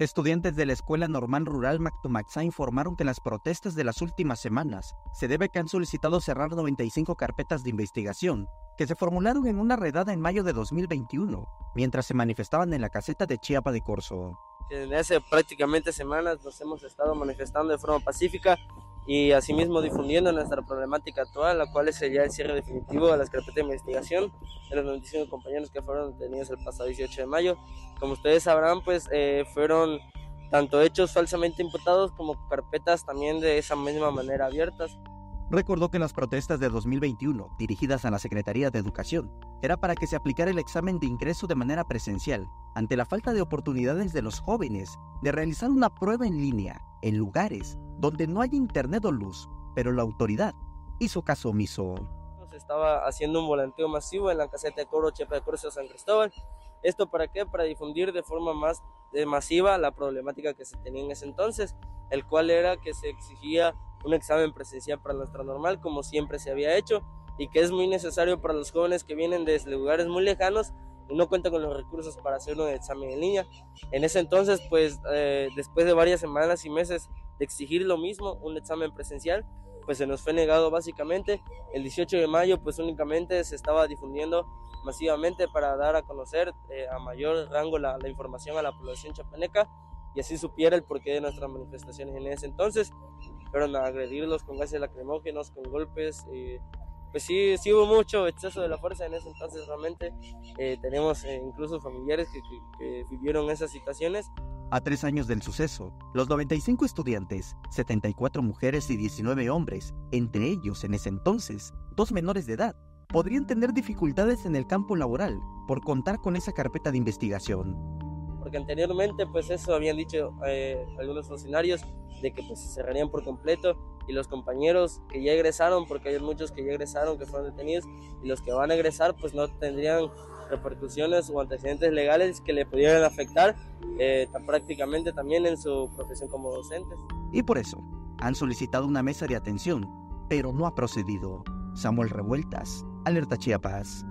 Estudiantes de la Escuela Normal Rural Mactumaxá informaron que en las protestas de las últimas semanas se debe que han solicitado cerrar 95 carpetas de investigación que se formularon en una redada en mayo de 2021, mientras se manifestaban en la caseta de Chiapa de Corzo. En hace prácticamente semanas nos hemos estado manifestando de forma pacífica y asimismo difundiendo nuestra problemática actual, la cual ya el cierre definitivo de las carpetas de investigación de los 95 compañeros que fueron detenidos el pasado 18 de mayo. Como ustedes sabrán, pues eh, fueron tanto hechos falsamente imputados como carpetas también de esa misma manera abiertas. Recordó que las protestas de 2021, dirigidas a la Secretaría de Educación, era para que se aplicara el examen de ingreso de manera presencial, ante la falta de oportunidades de los jóvenes de realizar una prueba en línea en lugares donde no hay internet o luz, pero la autoridad hizo caso omiso. Se estaba haciendo un volanteo masivo en la caseta de Coro Chepa de San Cristóbal. ¿Esto para qué? Para difundir de forma más masiva la problemática que se tenía en ese entonces, el cual era que se exigía un examen presencial para nuestra normal, como siempre se había hecho, y que es muy necesario para los jóvenes que vienen desde lugares muy lejanos y no cuentan con los recursos para hacer un examen en línea. En ese entonces, pues eh, después de varias semanas y meses de exigir lo mismo, un examen presencial, pues se nos fue negado básicamente. El 18 de mayo, pues únicamente se estaba difundiendo masivamente para dar a conocer eh, a mayor rango la, la información a la población chapaneca y así supiera el porqué de nuestras manifestaciones en ese entonces pero a agredirlos con gases lacrimógenos, con golpes. Eh, pues sí, sí hubo mucho exceso de la fuerza en ese entonces realmente. Eh, tenemos eh, incluso familiares que, que, vivieron esas situaciones. A tres años del suceso, los 95 estudiantes, 74 mujeres y 19 hombres, entre ellos en ese entonces, dos menores de edad, podrían tener dificultades en el campo laboral por contar con esa carpeta de investigación porque anteriormente pues eso habían dicho eh, algunos funcionarios de que pues se cerrarían por completo y los compañeros que ya egresaron, porque hay muchos que ya egresaron, que fueron detenidos, y los que van a egresar pues no tendrían repercusiones o antecedentes legales que le pudieran afectar eh, prácticamente también en su profesión como docentes. Y por eso han solicitado una mesa de atención, pero no ha procedido. Samuel Revueltas, Alerta Chiapas.